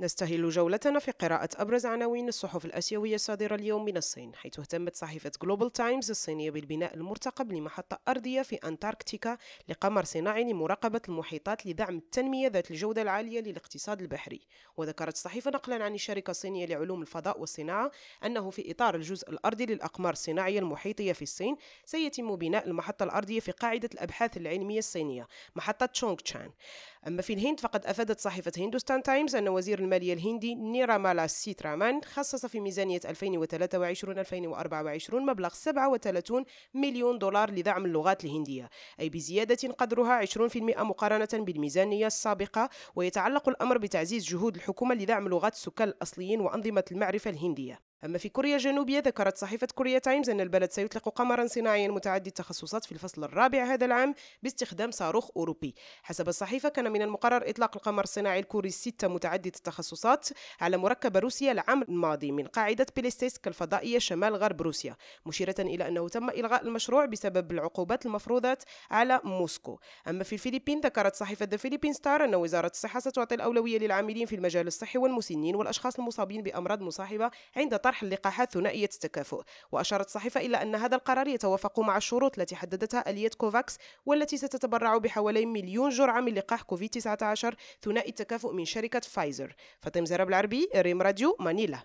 نستهل جولتنا في قراءة أبرز عناوين الصحف الآسيوية الصادرة اليوم من الصين حيث اهتمت صحيفة جلوبال تايمز الصينية بالبناء المرتقب لمحطة أرضية في أنتاركتيكا لقمر صناعي لمراقبة المحيطات لدعم التنمية ذات الجودة العالية للاقتصاد البحري. وذكرت الصحيفة نقلا عن الشركة الصينية لعلوم الفضاء والصناعة أنه في إطار الجزء الأرضي للأقمار الصناعية المحيطية في الصين سيتم بناء المحطة الأرضية في قاعدة الأبحاث العلمية الصينية محطة تشونغ تشان. أما في الهند فقد أفادت صحيفة هندوستان تايمز أن وزير المالية الهندي نيرامالا سيترامان خصص في ميزانية 2023-2024 مبلغ 37 مليون دولار لدعم اللغات الهندية أي بزيادة قدرها 20% مقارنة بالميزانية السابقة ويتعلق الأمر بتعزيز جهود الحكومة لدعم لغات السكان الأصليين وأنظمة المعرفة الهندية. أما في كوريا الجنوبية ذكرت صحيفة كوريا تايمز أن البلد سيطلق قمرا صناعيا متعدد التخصصات في الفصل الرابع هذا العام باستخدام صاروخ أوروبي. حسب الصحيفة كان من المقرر إطلاق القمر الصناعي الكوري الستة متعدد التخصصات على مركب روسيا العام الماضي من قاعدة بليسيتسك الفضائية شمال غرب روسيا مشيرة إلى أنه تم إلغاء المشروع بسبب العقوبات المفروضة على موسكو. أما في الفلبين ذكرت صحيفة ذا فيليبين ستار أن وزارة الصحة ستعطي الأولوية للعاملين في المجال الصحي والمسنين والأشخاص المصابين بأمراض مصاحبة عند طرح اللقاحات ثنائية التكافؤ وأشارت الصحيفة إلى أن هذا القرار يتوافق مع الشروط التي حددتها آلية كوفاكس والتي ستتبرع بحوالي مليون جرعة من لقاح كوفيد 19 ثنائي التكافؤ من شركة فايزر. فاطمة العربي ريم راديو مانيلا.